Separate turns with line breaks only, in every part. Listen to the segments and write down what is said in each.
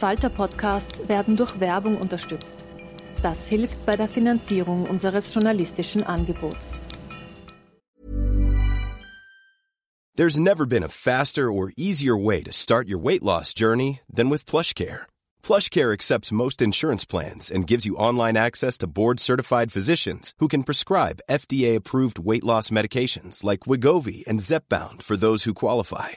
Falter-Podcasts werden durch Werbung unterstützt. Das hilft bei der Finanzierung unseres journalistischen Angebots.
There's never been a faster or easier way to start your weight loss journey than with PlushCare. PlushCare accepts most insurance plans and gives you online access to board-certified physicians who can prescribe FDA-approved weight loss medications like Wigovi and Zepbound for those who qualify.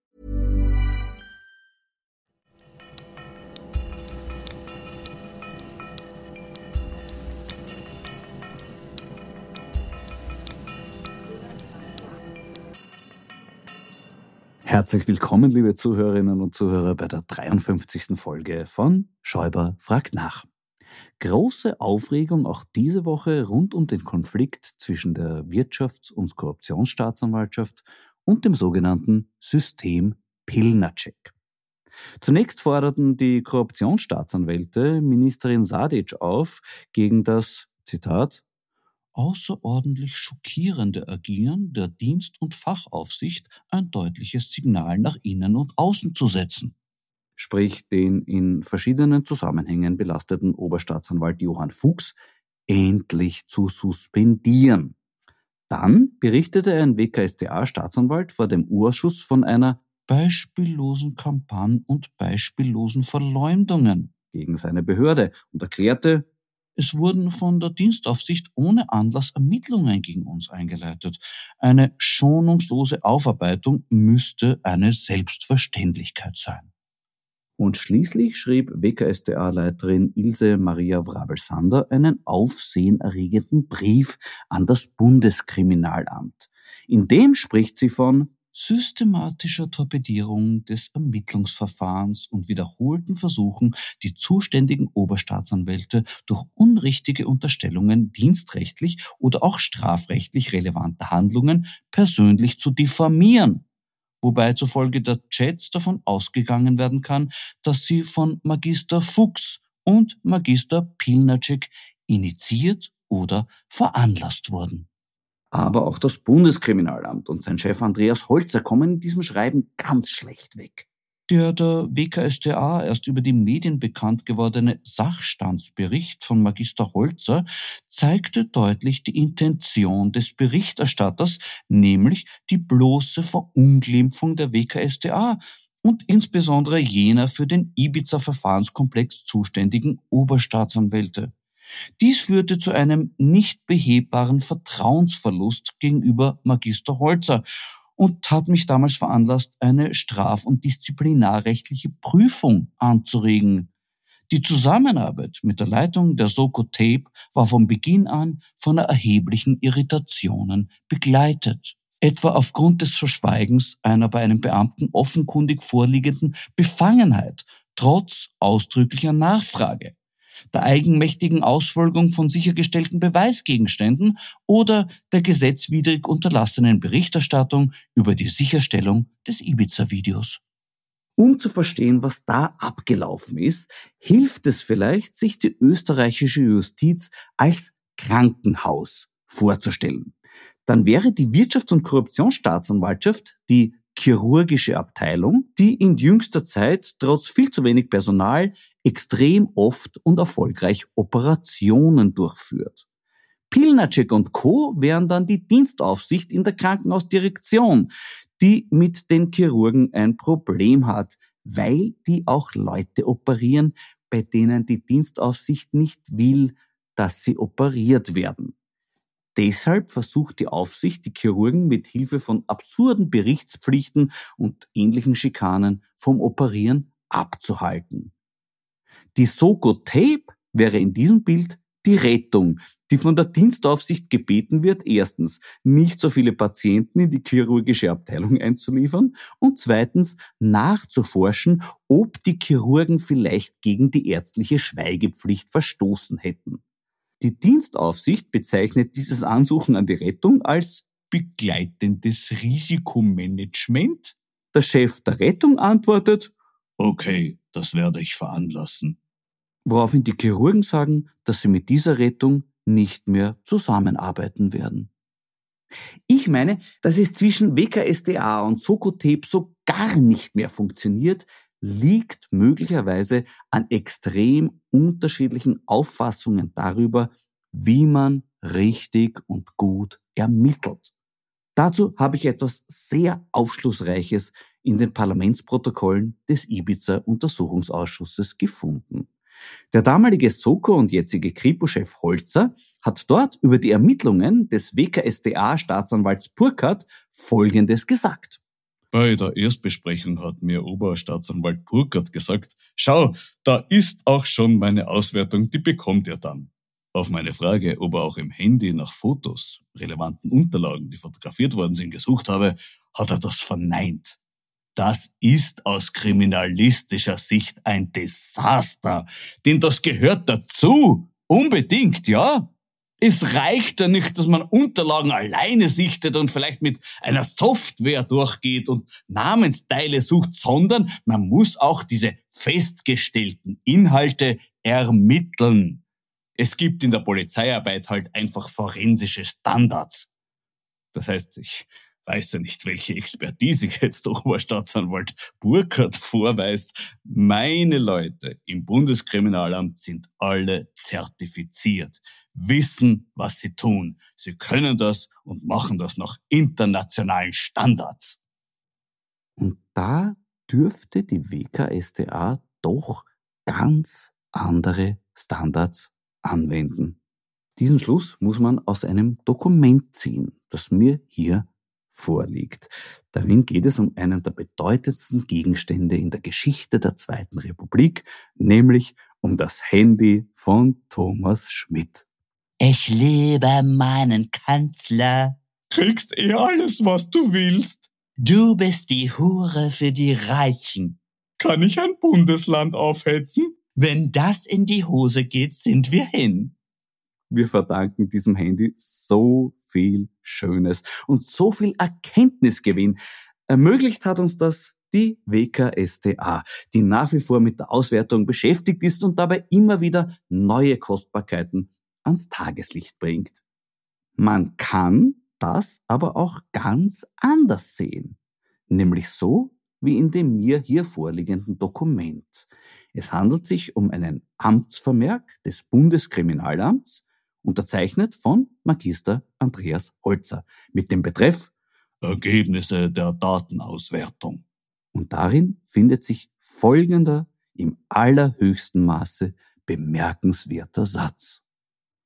Herzlich willkommen, liebe Zuhörerinnen und Zuhörer, bei der 53. Folge von Schäuber fragt nach. Große Aufregung auch diese Woche rund um den Konflikt zwischen der Wirtschafts- und Korruptionsstaatsanwaltschaft und dem sogenannten System Pilnacek. Zunächst forderten die Korruptionsstaatsanwälte Ministerin Sadic auf, gegen das, Zitat, außerordentlich schockierende Agieren der Dienst- und Fachaufsicht ein deutliches Signal nach innen und außen zu setzen. Sprich, den in verschiedenen Zusammenhängen belasteten Oberstaatsanwalt Johann Fuchs endlich zu suspendieren. Dann berichtete ein WKStA-Staatsanwalt vor dem Urschuss von einer beispiellosen Kampagne und beispiellosen Verleumdungen gegen seine Behörde und erklärte, es wurden von der Dienstaufsicht ohne Anlass Ermittlungen gegen uns eingeleitet. Eine schonungslose Aufarbeitung müsste eine Selbstverständlichkeit sein. Und schließlich schrieb WKStA-Leiterin Ilse Maria Wrabel-Sander einen aufsehenerregenden Brief an das Bundeskriminalamt. In dem spricht sie von systematischer Torpedierung des Ermittlungsverfahrens und wiederholten Versuchen, die zuständigen Oberstaatsanwälte durch unrichtige Unterstellungen dienstrechtlich oder auch strafrechtlich relevanter Handlungen persönlich zu diffamieren, wobei zufolge der Chats davon ausgegangen werden kann, dass sie von Magister Fuchs und Magister Pilnacek initiiert oder veranlasst wurden. Aber auch das Bundeskriminalamt und sein Chef Andreas Holzer kommen in diesem Schreiben ganz schlecht weg. Der der WKStA erst über die Medien bekannt gewordene Sachstandsbericht von Magister Holzer zeigte deutlich die Intention des Berichterstatters, nämlich die bloße Verunglimpfung der WKStA und insbesondere jener für den Ibiza-Verfahrenskomplex zuständigen Oberstaatsanwälte. Dies führte zu einem nicht behebbaren Vertrauensverlust gegenüber Magister Holzer und hat mich damals veranlasst, eine straf- und disziplinarrechtliche Prüfung anzuregen. Die Zusammenarbeit mit der Leitung der Soko Tape war von Beginn an von erheblichen Irritationen begleitet. Etwa aufgrund des Verschweigens einer bei einem Beamten offenkundig vorliegenden Befangenheit, trotz ausdrücklicher Nachfrage der eigenmächtigen Ausfolgung von sichergestellten Beweisgegenständen oder der gesetzwidrig unterlassenen Berichterstattung über die Sicherstellung des Ibiza-Videos. Um zu verstehen, was da abgelaufen ist, hilft es vielleicht, sich die österreichische Justiz als Krankenhaus vorzustellen. dann wäre die Wirtschafts- und Korruptionsstaatsanwaltschaft die chirurgische Abteilung, die in jüngster Zeit trotz viel zu wenig Personal extrem oft und erfolgreich Operationen durchführt. Pilnacek und Co. wären dann die Dienstaufsicht in der Krankenhausdirektion, die mit den Chirurgen ein Problem hat, weil die auch Leute operieren, bei denen die Dienstaufsicht nicht will, dass sie operiert werden. Deshalb versucht die Aufsicht, die Chirurgen mit Hilfe von absurden Berichtspflichten und ähnlichen Schikanen vom Operieren abzuhalten. Die Soko Tape wäre in diesem Bild die Rettung, die von der Dienstaufsicht gebeten wird, erstens nicht so viele Patienten in die chirurgische Abteilung einzuliefern und zweitens nachzuforschen, ob die Chirurgen vielleicht gegen die ärztliche Schweigepflicht verstoßen hätten. Die Dienstaufsicht bezeichnet dieses Ansuchen an die Rettung als begleitendes Risikomanagement. Der Chef der Rettung antwortet, okay, das werde ich veranlassen. Woraufhin die Chirurgen sagen, dass sie mit dieser Rettung nicht mehr zusammenarbeiten werden. Ich meine, dass es zwischen WKSDA und Sokotep so gar nicht mehr funktioniert, liegt möglicherweise an extrem unterschiedlichen Auffassungen darüber, wie man richtig und gut ermittelt. Dazu habe ich etwas sehr Aufschlussreiches in den Parlamentsprotokollen des Ibiza-Untersuchungsausschusses gefunden. Der damalige Soko und jetzige Kripo-Chef Holzer hat dort über die Ermittlungen des WKSDA-Staatsanwalts Burkhardt Folgendes gesagt.
Bei der Erstbesprechung hat mir Oberstaatsanwalt Burkhardt gesagt, schau, da ist auch schon meine Auswertung, die bekommt er dann. Auf meine Frage, ob er auch im Handy nach Fotos, relevanten Unterlagen, die fotografiert worden sind, gesucht habe, hat er das verneint. Das ist aus kriminalistischer Sicht ein Desaster, denn das gehört dazu. Unbedingt, ja? Es reicht ja nicht, dass man Unterlagen alleine sichtet und vielleicht mit einer Software durchgeht und Namensteile sucht, sondern man muss auch diese festgestellten Inhalte ermitteln. Es gibt in der Polizeiarbeit halt einfach forensische Standards. Das heißt, ich weiß ja nicht, welche Expertise jetzt der Oberstaatsanwalt Burkhardt vorweist. Meine Leute im Bundeskriminalamt sind alle zertifiziert wissen, was sie tun. Sie können das und machen das nach internationalen Standards.
Und da dürfte die WKSDA doch ganz andere Standards anwenden. Diesen Schluss muss man aus einem Dokument ziehen, das mir hier vorliegt. Darin geht es um einen der bedeutendsten Gegenstände in der Geschichte der Zweiten Republik, nämlich um das Handy von Thomas Schmidt.
Ich liebe meinen Kanzler.
Kriegst eh alles, was du willst.
Du bist die Hure für die Reichen.
Kann ich ein Bundesland aufhetzen?
Wenn das in die Hose geht, sind wir hin.
Wir verdanken diesem Handy so viel Schönes und so viel Erkenntnisgewinn. Ermöglicht hat uns das die WKStA, die nach wie vor mit der Auswertung beschäftigt ist und dabei immer wieder neue Kostbarkeiten ans Tageslicht bringt. Man kann das aber auch ganz anders sehen, nämlich so wie in dem mir hier vorliegenden Dokument. Es handelt sich um einen Amtsvermerk des Bundeskriminalamts, unterzeichnet von Magister Andreas Holzer, mit dem Betreff
Ergebnisse der Datenauswertung.
Und darin findet sich folgender im allerhöchsten Maße bemerkenswerter Satz.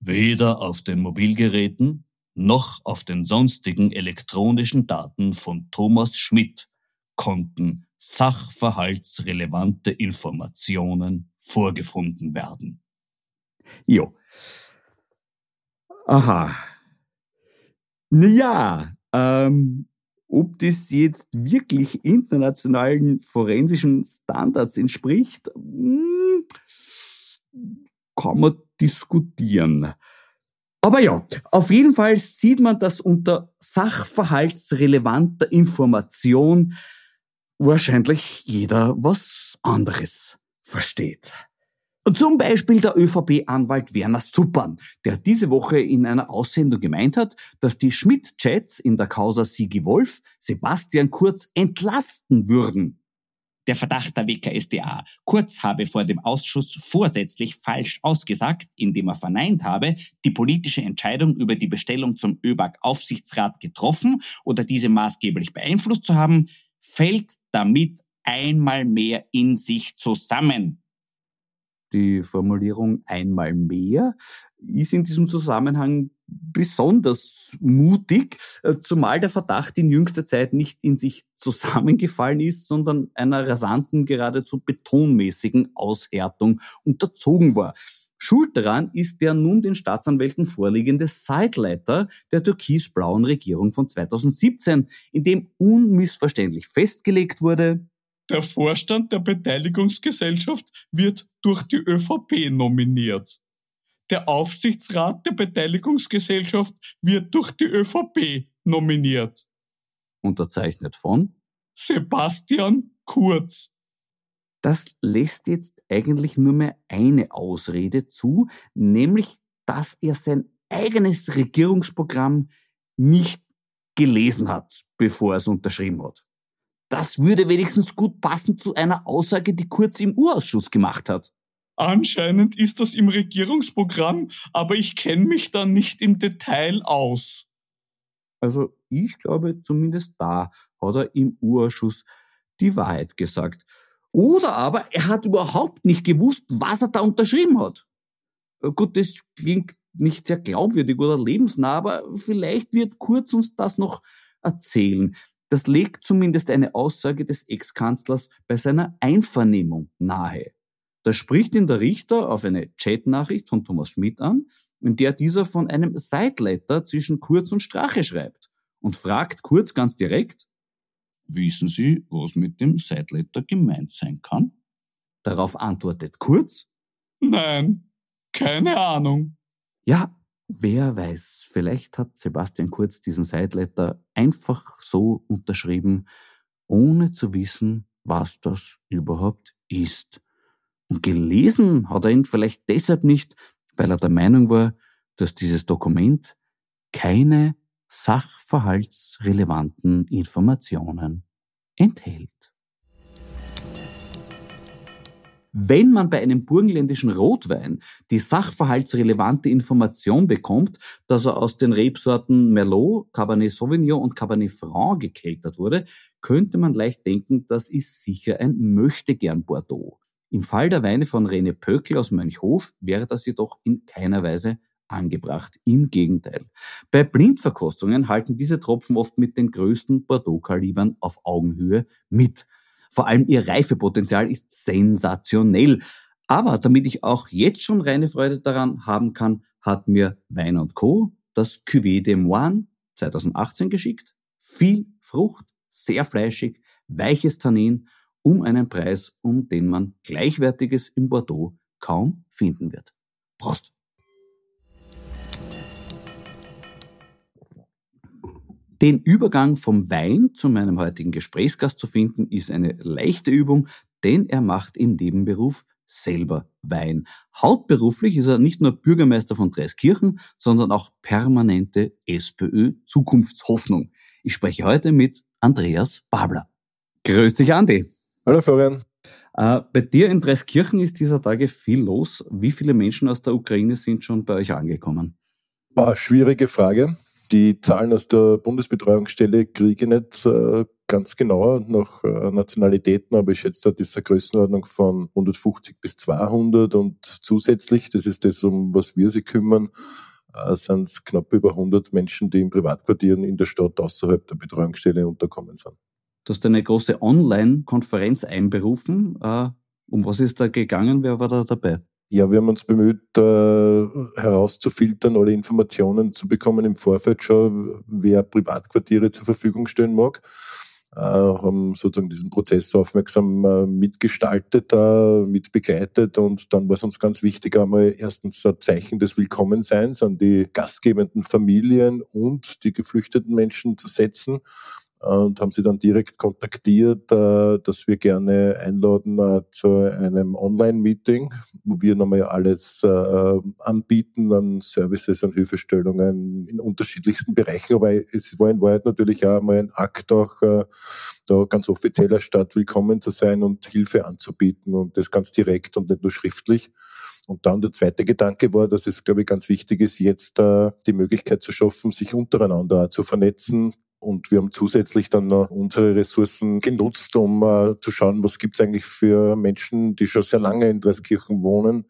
Weder auf den Mobilgeräten noch auf den sonstigen elektronischen Daten von Thomas Schmidt konnten sachverhaltsrelevante Informationen vorgefunden werden.
Jo. Aha. Ja, ähm, ob das jetzt wirklich internationalen forensischen Standards entspricht, hm, kann man diskutieren. Aber ja, auf jeden Fall sieht man, dass unter sachverhaltsrelevanter Information wahrscheinlich jeder was anderes versteht. Zum Beispiel der ÖVP-Anwalt Werner Suppern, der diese Woche in einer Aussendung gemeint hat, dass die Schmidt-Chats in der Causa Sigi Wolf Sebastian Kurz entlasten würden.
Der Verdacht der WKSDA. Kurz habe vor dem Ausschuss vorsätzlich falsch ausgesagt, indem er verneint habe, die politische Entscheidung über die Bestellung zum ÖBAG-Aufsichtsrat getroffen oder diese maßgeblich beeinflusst zu haben, fällt damit einmal mehr in sich zusammen
die Formulierung einmal mehr ist in diesem Zusammenhang besonders mutig, äh, zumal der Verdacht in jüngster Zeit nicht in sich zusammengefallen ist, sondern einer rasanten, geradezu betonmäßigen Aushärtung unterzogen war. Schuld daran ist der nun den Staatsanwälten vorliegende Sideletter der türkis-blauen Regierung von 2017, in dem unmissverständlich festgelegt wurde,
der Vorstand der Beteiligungsgesellschaft wird durch die ÖVP nominiert. Der Aufsichtsrat der Beteiligungsgesellschaft wird durch die ÖVP nominiert.
Unterzeichnet von
Sebastian Kurz.
Das lässt jetzt eigentlich nur mehr eine Ausrede zu, nämlich, dass er sein eigenes Regierungsprogramm nicht gelesen hat, bevor er es unterschrieben hat. Das würde wenigstens gut passen zu einer Aussage, die Kurz im Urausschuss gemacht hat.
Anscheinend ist das im Regierungsprogramm, aber ich kenne mich da nicht im Detail aus.
Also ich glaube, zumindest da hat er im Urausschuss die Wahrheit gesagt. Oder aber er hat überhaupt nicht gewusst, was er da unterschrieben hat. Äh, gut, das klingt nicht sehr glaubwürdig oder lebensnah, aber vielleicht wird Kurz uns das noch erzählen. Das legt zumindest eine Aussage des Ex-Kanzlers bei seiner Einvernehmung nahe. Da spricht ihn der Richter auf eine Chatnachricht von Thomas Schmidt an, in der dieser von einem Sideletter zwischen Kurz und Strache schreibt und fragt Kurz ganz direkt,
Wissen Sie, was mit dem Sideletter gemeint sein kann?
Darauf antwortet Kurz,
Nein, keine Ahnung.
Ja, Wer weiß, vielleicht hat Sebastian Kurz diesen Sideletter einfach so unterschrieben, ohne zu wissen, was das überhaupt ist. Und gelesen hat er ihn vielleicht deshalb nicht, weil er der Meinung war, dass dieses Dokument keine sachverhaltsrelevanten Informationen enthält. Wenn man bei einem burgenländischen Rotwein die sachverhaltsrelevante Information bekommt, dass er aus den Rebsorten Merlot, Cabernet Sauvignon und Cabernet Franc gekeltert wurde, könnte man leicht denken, das ist sicher ein Möchtegern Bordeaux. Im Fall der Weine von Rene Pöckl aus Mönchhof wäre das jedoch in keiner Weise angebracht. Im Gegenteil. Bei Blindverkostungen halten diese Tropfen oft mit den größten Bordeaux-Kalibern auf Augenhöhe mit. Vor allem ihr Reifepotenzial ist sensationell. Aber damit ich auch jetzt schon reine Freude daran haben kann, hat mir Wein Co. das Cuvée de Moine 2018 geschickt. Viel Frucht, sehr fleischig, weiches Tannin, um einen Preis, um den man Gleichwertiges in Bordeaux kaum finden wird. Prost! Den Übergang vom Wein zu meinem heutigen Gesprächsgast zu finden, ist eine leichte Übung, denn er macht im Nebenberuf selber Wein. Hauptberuflich ist er nicht nur Bürgermeister von Dreiskirchen, sondern auch permanente SPÖ Zukunftshoffnung. Ich spreche heute mit Andreas Babler. Grüß dich, Andi.
Hallo, Florian.
Äh, bei dir in Dreiskirchen ist dieser Tage viel los. Wie viele Menschen aus der Ukraine sind schon bei euch angekommen?
War schwierige Frage. Die Zahlen aus der Bundesbetreuungsstelle kriege ich nicht äh, ganz genau nach äh, Nationalitäten, aber ich schätze, da ist eine Größenordnung von 150 bis 200 und zusätzlich, das ist das, um was wir sich kümmern, äh, sind es knapp über 100 Menschen, die in Privatquartieren in der Stadt außerhalb der Betreuungsstelle unterkommen sind.
Du hast eine große Online-Konferenz einberufen. Äh, um was ist da gegangen? Wer war da dabei?
Ja, wir haben uns bemüht, äh, herauszufiltern, alle Informationen zu bekommen im Vorfeld schon, wer Privatquartiere zur Verfügung stellen mag. Äh, haben sozusagen diesen Prozess aufmerksam äh, mitgestaltet, mitbegleitet und dann war es uns ganz wichtig, einmal erstens ein Zeichen des Willkommenseins an die gastgebenden Familien und die geflüchteten Menschen zu setzen und haben sie dann direkt kontaktiert, äh, dass wir gerne einladen äh, zu einem Online-Meeting, wo wir nochmal alles äh, anbieten an Services, an Hilfestellungen in unterschiedlichsten Bereichen. Aber es war in Wahrheit natürlich auch mal ein Akt, auch da ganz offizieller Stadt willkommen zu sein und Hilfe anzubieten und das ganz direkt und nicht nur schriftlich. Und dann der zweite Gedanke war, dass es, glaube ich, ganz wichtig ist, jetzt äh, die Möglichkeit zu schaffen, sich untereinander zu vernetzen, und wir haben zusätzlich dann noch unsere Ressourcen genutzt, um uh, zu schauen, was gibt es eigentlich für Menschen, die schon sehr lange in Dreiskirchen wohnen,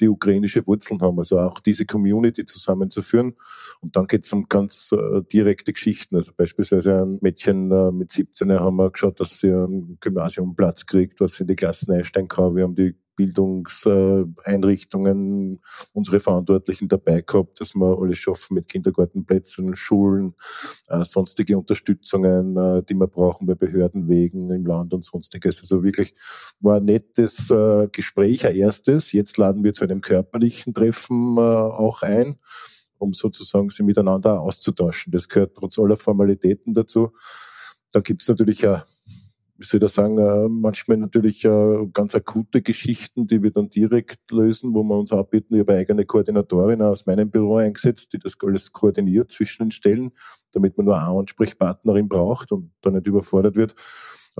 die ukrainische Wurzeln haben. Also auch diese Community zusammenzuführen. Und dann geht es um ganz uh, direkte Geschichten. Also beispielsweise ein Mädchen uh, mit 17 haben wir geschaut, dass sie einen Gymnasiumplatz kriegt, was sie in die Klassen einsteigen kann. Wir haben die Bildungseinrichtungen, unsere Verantwortlichen dabei gehabt, dass wir alles schaffen mit Kindergartenplätzen, Schulen, äh, sonstige Unterstützungen, äh, die wir brauchen bei Behörden wegen im Land und sonstiges. Also wirklich war ein nettes äh, Gespräch, ein erstes. Jetzt laden wir zu einem körperlichen Treffen auch ein um sozusagen sie miteinander auszutauschen. Das gehört trotz aller Formalitäten dazu. Da gibt es natürlich ja wie soll ich das sagen, äh, manchmal natürlich äh, ganz akute Geschichten, die wir dann direkt lösen, wo wir uns anbieten. Ich habe eine eigene Koordinatorin aus meinem Büro eingesetzt, die das alles koordiniert zwischen den Stellen, damit man nur eine Ansprechpartnerin braucht und da nicht überfordert wird.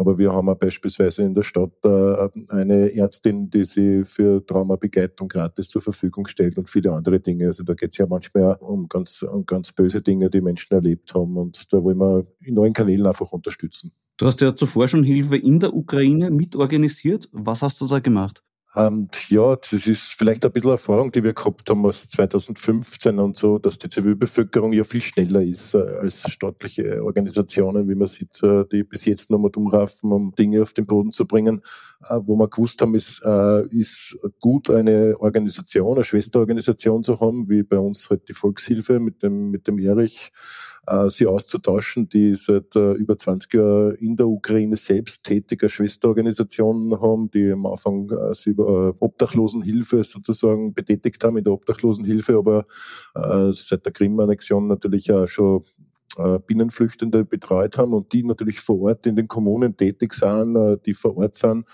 Aber wir haben beispielsweise in der Stadt äh, eine Ärztin, die sie für Traumabegleitung gratis zur Verfügung stellt und viele andere Dinge. Also da geht es ja manchmal um ganz, um ganz böse Dinge, die Menschen erlebt haben. Und da wollen wir in neuen Kanälen einfach unterstützen.
Du hast ja zuvor schon Hilfe in der Ukraine mitorganisiert. Was hast du da gemacht?
Ähm, ja, das ist vielleicht ein bisschen Erfahrung, die wir gehabt haben aus 2015 und so, dass die Zivilbevölkerung ja viel schneller ist äh, als staatliche Organisationen, wie man sieht, äh, die bis jetzt noch mal umraffen, um Dinge auf den Boden zu bringen. Äh, wo wir gewusst haben, äh, ist gut, eine Organisation, eine Schwesterorganisation zu haben, wie bei uns halt die Volkshilfe mit dem, mit dem Erich, sie auszutauschen, die seit äh, über 20 Jahren in der Ukraine selbst tätige Schwesterorganisationen haben, die am Anfang äh, sie über Obdachlosenhilfe sozusagen betätigt haben in der Obdachlosenhilfe, aber seit der Krim-Annexion natürlich auch schon Binnenflüchtende betreut haben und die natürlich vor Ort in den Kommunen tätig sind, die vor Ort sind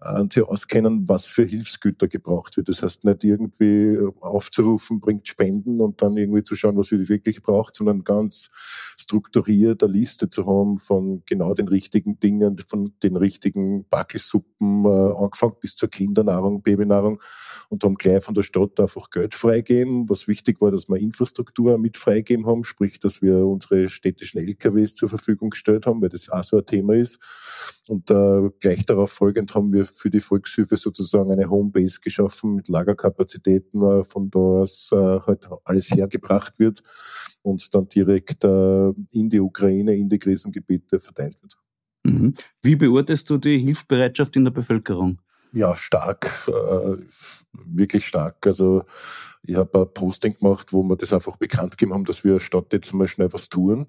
und sich auskennen, was für Hilfsgüter gebraucht wird. Das heißt nicht irgendwie aufzurufen, bringt Spenden und dann irgendwie zu schauen, was wir wirklich braucht, sondern ganz strukturiert eine Liste zu haben von genau den richtigen Dingen, von den richtigen Backelsuppen, äh, angefangen bis zur Kindernahrung, Babynahrung und haben gleich von der Stadt einfach Geld freigeben. Was wichtig war, dass wir Infrastruktur mit freigeben haben, sprich, dass wir unsere städtischen LKWs zur Verfügung gestellt haben, weil das auch so ein Thema ist. Und äh, gleich darauf folgend haben wir für die Volkshilfe sozusagen eine Homebase geschaffen mit Lagerkapazitäten, äh, von da aus äh, halt alles hergebracht wird und dann direkt äh, in die Ukraine, in die Krisengebiete verteilt wird.
Mhm. Wie beurteilst du die Hilfsbereitschaft in der Bevölkerung?
Ja, stark, äh, wirklich stark. Also ich habe ein Posting gemacht, wo wir das einfach bekannt gegeben haben, dass wir statt jetzt mal schnell was tun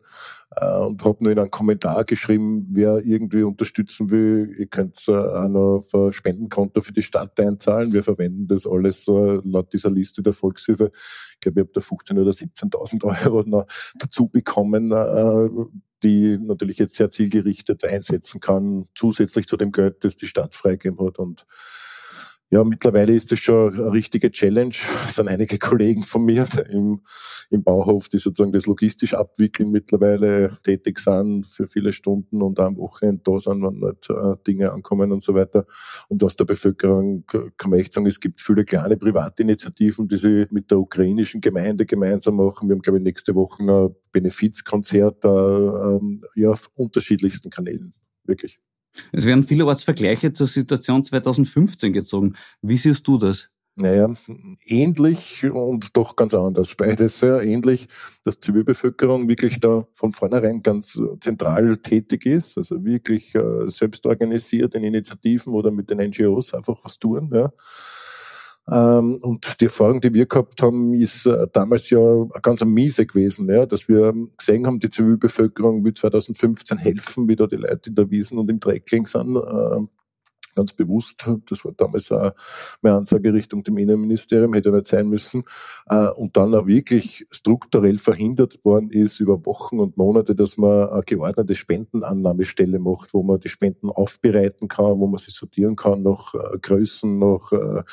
äh, und habe nur in einen Kommentar geschrieben, wer irgendwie unterstützen will, ihr könnt äh, auch noch auf ein Spendenkonto für die Stadt einzahlen. Wir verwenden das alles laut dieser Liste der Volkshilfe. Ich glaube, ich habe da 15.000 oder 17.000 Euro noch dazu bekommen, äh, die natürlich jetzt sehr zielgerichtet einsetzen kann, zusätzlich zu dem Geld, das die Stadt freigegeben hat. Und ja, mittlerweile ist das schon eine richtige Challenge. Es sind einige Kollegen von mir im, im Bauhof, die sozusagen das logistisch abwickeln, mittlerweile tätig sind für viele Stunden und am Wochenende da sind, wenn nicht äh, Dinge ankommen und so weiter. Und aus der Bevölkerung kann man echt sagen, es gibt viele kleine Privatinitiativen, die sie mit der ukrainischen Gemeinde gemeinsam machen. Wir haben, glaube ich, nächste Woche ein Benefizkonzert, äh, äh, ja, auf unterschiedlichsten Kanälen. Wirklich.
Es werden vielerorts Vergleiche zur Situation 2015 gezogen. Wie siehst du das?
Naja, ähnlich und doch ganz anders. Beides sehr ähnlich, dass Zivilbevölkerung wirklich da von vornherein ganz zentral tätig ist, also wirklich äh, selbst organisiert in Initiativen oder mit den NGOs einfach was tun. Ja. Ähm, und die Erfahrung, die wir gehabt haben, ist äh, damals ja ganz miese gewesen, ja, dass wir gesehen haben, die Zivilbevölkerung will 2015 helfen, wie da die Leute in der Wiesen und im Dreck liegen sind. Ganz bewusst. Das war damals auch meine Ansage Richtung dem Innenministerium, hätte nicht sein müssen. Äh, und dann auch wirklich strukturell verhindert worden ist über Wochen und Monate, dass man eine geordnete Spendenannahmestelle macht, wo man die Spenden aufbereiten kann, wo man sie sortieren kann nach äh, Größen, nach äh,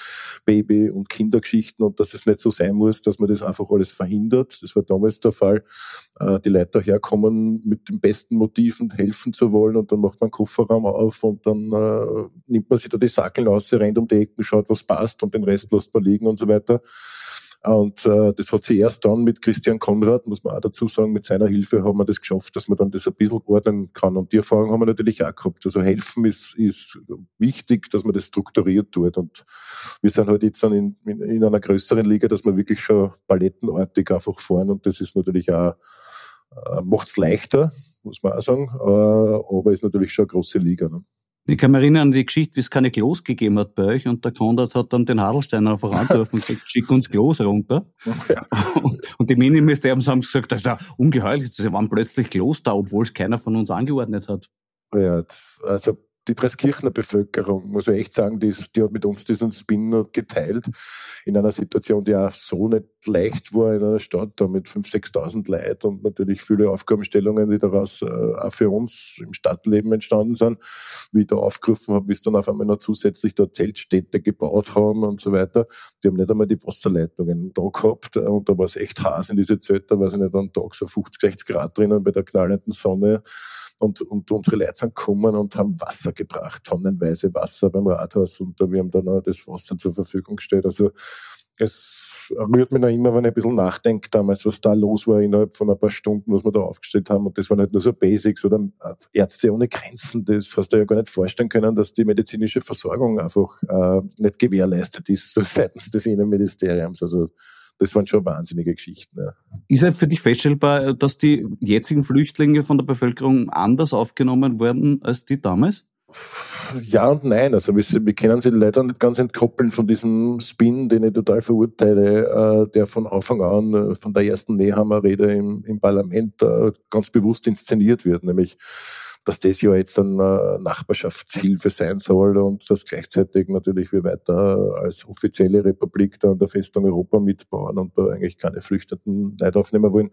Baby- und Kindergeschichten und dass es nicht so sein muss, dass man das einfach alles verhindert. Das war damals der Fall. Die Leute daherkommen mit den besten Motiven, helfen zu wollen und dann macht man Kofferraum auf und dann nimmt man sich da die Sackeln aus, rennt um die Ecken, schaut, was passt und den Rest lässt man liegen und so weiter. Und äh, das hat sie erst dann mit Christian Konrad, muss man auch dazu sagen, mit seiner Hilfe haben wir das geschafft, dass man dann das ein bisschen ordnen kann. Und die Erfahrung haben wir natürlich auch gehabt. Also helfen ist, ist wichtig, dass man das strukturiert tut. Und wir sind halt jetzt dann in, in, in einer größeren Liga, dass wir wirklich schon palettenartig einfach fahren. Und das ist natürlich auch, äh, macht es leichter, muss man auch sagen. Äh, aber ist natürlich schon eine große Liga. Ne?
Ich kann mich erinnern an die Geschichte, wie es keine Klos gegeben hat bei euch und der Konrad hat dann den Hadelstein einfach angerufen und gesagt, schick uns Klos runter. Ja. Und die Ministeriums haben gesagt, das ist ja ungeheuerlich, sie waren plötzlich Klos da, obwohl es keiner von uns angeordnet hat.
Ja, also die Dreskirchner Bevölkerung, muss ich echt sagen, die, die hat mit uns diesen Spin geteilt in einer Situation, die auch so nicht leicht war in einer Stadt, da mit 5.000, 6.000 Leuten und natürlich viele Aufgabenstellungen, die daraus äh, auch für uns im Stadtleben entstanden sind, wie ich da aufgerufen habe, bis dann auf einmal noch zusätzlich da Zeltstädte gebaut haben und so weiter. Die haben nicht einmal die Wasserleitungen da gehabt äh, und da war es echt heiß in diese Zelte, da war es nicht am Tag so 50, 60 Grad drinnen bei der knallenden Sonne und, und unsere Leute sind gekommen und haben Wasser gebracht, tonnenweise Wasser beim Rathaus und wir haben dann auch das Wasser zur Verfügung gestellt. Also es rührt mich noch immer, wenn ich ein bisschen nachdenke damals, was da los war innerhalb von ein paar Stunden, was wir da aufgestellt haben. Und das waren halt nur so Basics oder äh, Ärzte ohne Grenzen. Das hast du ja gar nicht vorstellen können, dass die medizinische Versorgung einfach äh, nicht gewährleistet ist seitens des Innenministeriums. Also das waren schon wahnsinnige Geschichten. Ja.
Ist es für dich feststellbar, dass die jetzigen Flüchtlinge von der Bevölkerung anders aufgenommen werden als die damals?
Ja und nein. Also wir, wir können sie leider nicht ganz entkoppeln von diesem Spin, den ich total verurteile, äh, der von Anfang an, äh, von der ersten Nehammer-Rede im, im Parlament äh, ganz bewusst inszeniert wird, nämlich dass das ja jetzt dann äh, Nachbarschaftshilfe sein soll und dass gleichzeitig natürlich wir weiter als offizielle Republik da an der Festung Europa mitbauen und da eigentlich keine Flüchtenden Leute aufnehmen wollen.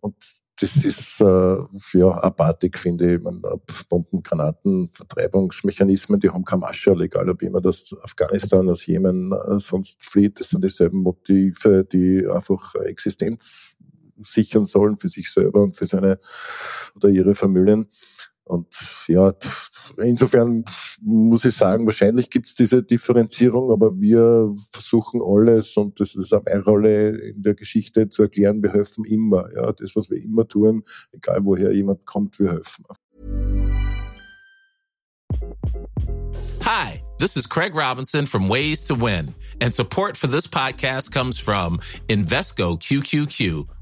Und das ist äh, ja apathik, finde ich. Man, Bomben, Granaten, Vertreibungsmechanismen, die haben keine Masche, egal ob jemand aus Afghanistan, aus Jemen äh, sonst flieht. Das sind dieselben Motive, die einfach Existenz sichern sollen für sich selber und für seine oder ihre Familien. Und ja, insofern muss ich sagen, wahrscheinlich gibt es diese Differenzierung, aber wir versuchen alles, und das ist auch meine Rolle in der Geschichte zu erklären, wir helfen immer. Ja, das, was wir immer tun, egal woher jemand kommt, wir helfen.
Hi, this is Craig Robinson from Ways to Win, and support for this podcast comes from Invesco QQQ.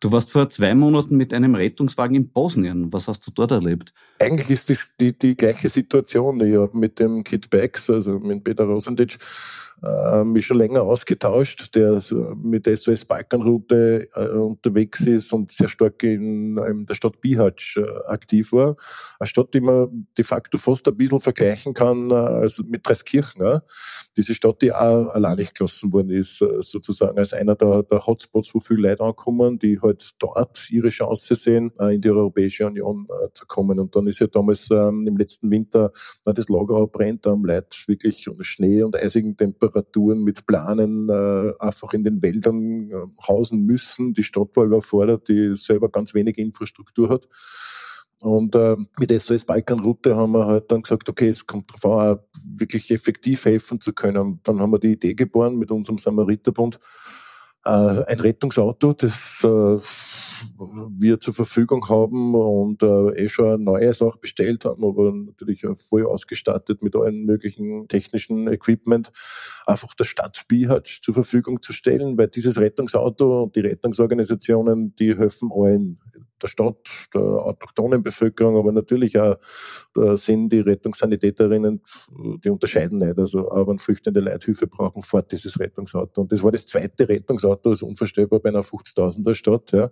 Du warst vor zwei Monaten mit einem Rettungswagen in Bosnien. Was hast du dort erlebt?
Eigentlich ist das die, die gleiche Situation. Ich habe mit dem Kit Becks, also mit Peter Rosendic, äh, mich schon länger ausgetauscht, der mit der SOS Balkanroute äh, unterwegs ist und sehr stark in, der Stadt Bihać äh, aktiv war. Eine Stadt, die man de facto fast ein bisschen vergleichen kann äh, also mit Dreiskirchen. Diese Stadt, die auch allein gelassen worden ist, sozusagen als einer der, Hotspots, wo viele Leute ankommen, die halt dort ihre Chance sehen, in die Europäische Union zu kommen. Und dann ist ja damals ähm, im letzten Winter das Lager brennt, da haben Leute wirklich Schnee und eisigen Temperaturen Temperaturen mit Planen äh, einfach in den Wäldern äh, hausen müssen. Die Stadt war überfordert, die selber ganz wenig Infrastruktur hat. Und äh, mit SOS Balkanroute haben wir halt dann gesagt, okay, es kommt darauf an, wirklich effektiv helfen zu können. Dann haben wir die Idee geboren mit unserem Samariterbund, äh, ein Rettungsauto, das äh, wir zur Verfügung haben und äh, eh schon ein neues auch bestellt haben, aber natürlich voll ausgestattet mit allen möglichen technischen Equipment, einfach der Stadt Bihatsch zur Verfügung zu stellen, weil dieses Rettungsauto und die Rettungsorganisationen, die helfen allen der Stadt, der autochthonen Bevölkerung, aber natürlich auch da sind die Rettungssanitäterinnen, die unterscheiden nicht. Also aber wenn flüchtende Leithilfe brauchen, fort dieses Rettungsauto. Und das war das zweite Rettungsauto, das ist unvorstellbar bei einer 50.000er Stadt, ja,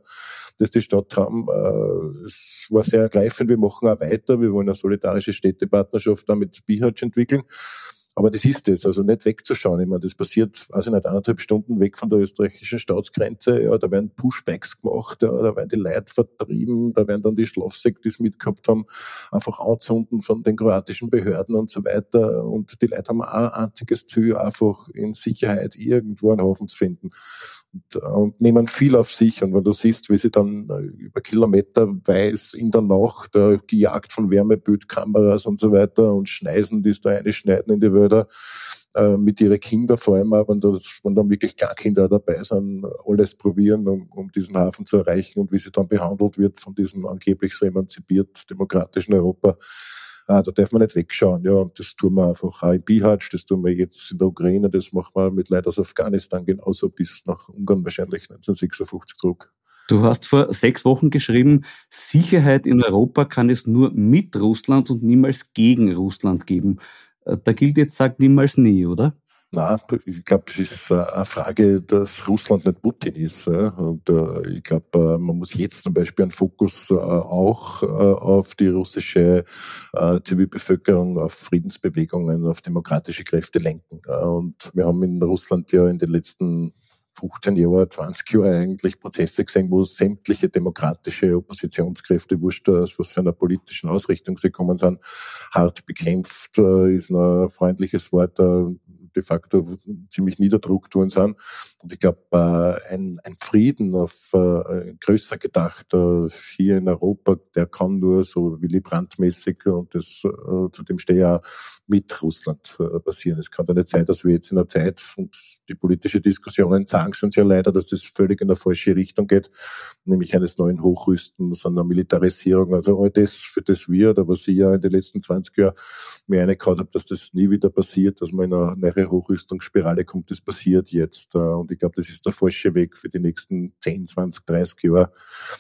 das die Stadt haben. Äh, es war sehr ergreifend. Wir machen auch weiter. Wir wollen eine solidarische Städtepartnerschaft da mit Bihatsch entwickeln. Aber das ist es, also nicht wegzuschauen. Ich meine, das passiert, also nicht anderthalb Stunden weg von der österreichischen Staatsgrenze. Ja, da werden Pushbacks gemacht, ja, da werden die Leute vertrieben, da werden dann die Schlafsäcke, die es mitgehabt haben, einfach anzünden von den kroatischen Behörden und so weiter. Und die Leute haben auch ein einziges Ziel, einfach in Sicherheit irgendwo einen Hafen zu finden. Und, und nehmen viel auf sich. Und wenn du siehst, wie sie dann äh, über Kilometer weiß in der Nacht, äh, gejagt von Wärmebildkameras und so weiter und Schneisen, die es da einschneiden in die Welt, Förder äh, mit ihren Kindern vor allem auch, wenn, das, wenn dann wirklich Kinder dabei sind, alles probieren, um, um diesen Hafen zu erreichen und wie sie dann behandelt wird von diesem angeblich so emanzipiert demokratischen Europa. Ah, da darf man nicht wegschauen, ja, und das tun wir einfach auch in Bihać, das tun wir jetzt in der Ukraine, das machen wir mit Leuten aus Afghanistan genauso bis nach Ungarn wahrscheinlich 1956 zurück.
Du hast vor sechs Wochen geschrieben, Sicherheit in Europa kann es nur mit Russland und niemals gegen Russland geben. Äh, da gilt jetzt, sagt niemals nie, oder?
Na, ich glaube, es ist eine Frage, dass Russland nicht Putin ist. Und äh, ich glaube, äh, man muss jetzt zum Beispiel einen Fokus auch auf die russische Zivilbevölkerung, auf Friedensbewegungen, auf demokratische Kräfte lenken. Und wir haben in Russland ja in den letzten 15 Jahre, 20 Jahre eigentlich Prozesse gesehen, wo sämtliche demokratische Oppositionskräfte, wurscht aus was für einer politischen Ausrichtung sie kommen sind, hart bekämpft, äh, ist ein freundliches Wort, äh, de facto ziemlich niederdruckt worden sind. Und ich glaube, äh, ein, ein Frieden auf äh, größer gedacht äh, hier in Europa, der kann nur so Willy Brandt-mäßig und das zu dem stehe ja mit Russland passieren. Es kann doch nicht sein, dass wir jetzt in einer Zeit und die politische Diskussionen sagen es uns ja leider, dass das völlig in der falsche Richtung geht, nämlich eines neuen Hochrüstens, einer Militarisierung. Also all das, für das wir, oder was ich ja in den letzten 20 Jahren mir eingekaut habe, dass das nie wieder passiert, dass man in eine Hochrüstungsspirale kommt, das passiert jetzt. Äh, und ich glaube, das ist der falsche Weg für die nächsten 10, 20, 30 Jahre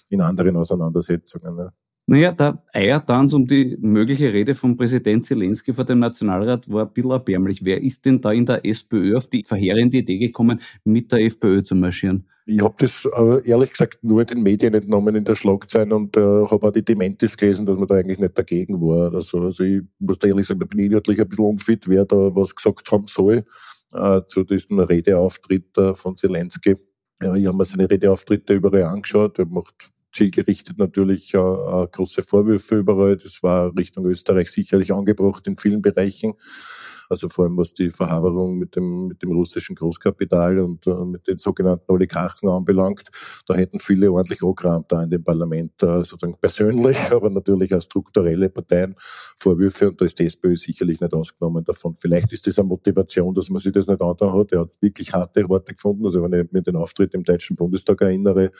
in anderen Auseinandersetzungen.
Naja, der Eiertanz um die mögliche Rede von Präsident Zelensky vor dem Nationalrat war ein bisschen erbärmlich. Wer ist denn da in der SPÖ auf die verheerende Idee gekommen, mit der FPÖ zu marschieren?
Ich habe das äh, ehrlich gesagt nur den Medien entnommen in der Schlagzeile und äh, habe auch die Dementis gelesen, dass man da eigentlich nicht dagegen war oder so. Also ich muss da ehrlich sagen, da bin ich inhaltlich ein bisschen unfit, wer da was gesagt haben soll äh, zu diesem Redeauftritt äh, von Zelensky. Ja, ich habe mir seine Redeauftritte überall angeschaut. Er macht zielgerichtet natürlich äh, äh, große Vorwürfe überall. Das war Richtung Österreich sicherlich angebracht in vielen Bereichen. Also vor allem was die Verhaberung mit dem, mit dem russischen Großkapital und äh, mit den sogenannten Oligarchen anbelangt. Da hätten viele ordentlich angerammt da in dem Parlament, äh, sozusagen persönlich, aber natürlich auch strukturelle Parteien Vorwürfe und da ist die SPÖ sicherlich nicht ausgenommen davon. Vielleicht ist das eine Motivation, dass man sich das nicht angetan hat. Er hat wirklich harte Worte gefunden. Also wenn ich mir den Auftritt im Deutschen Bundestag erinnere,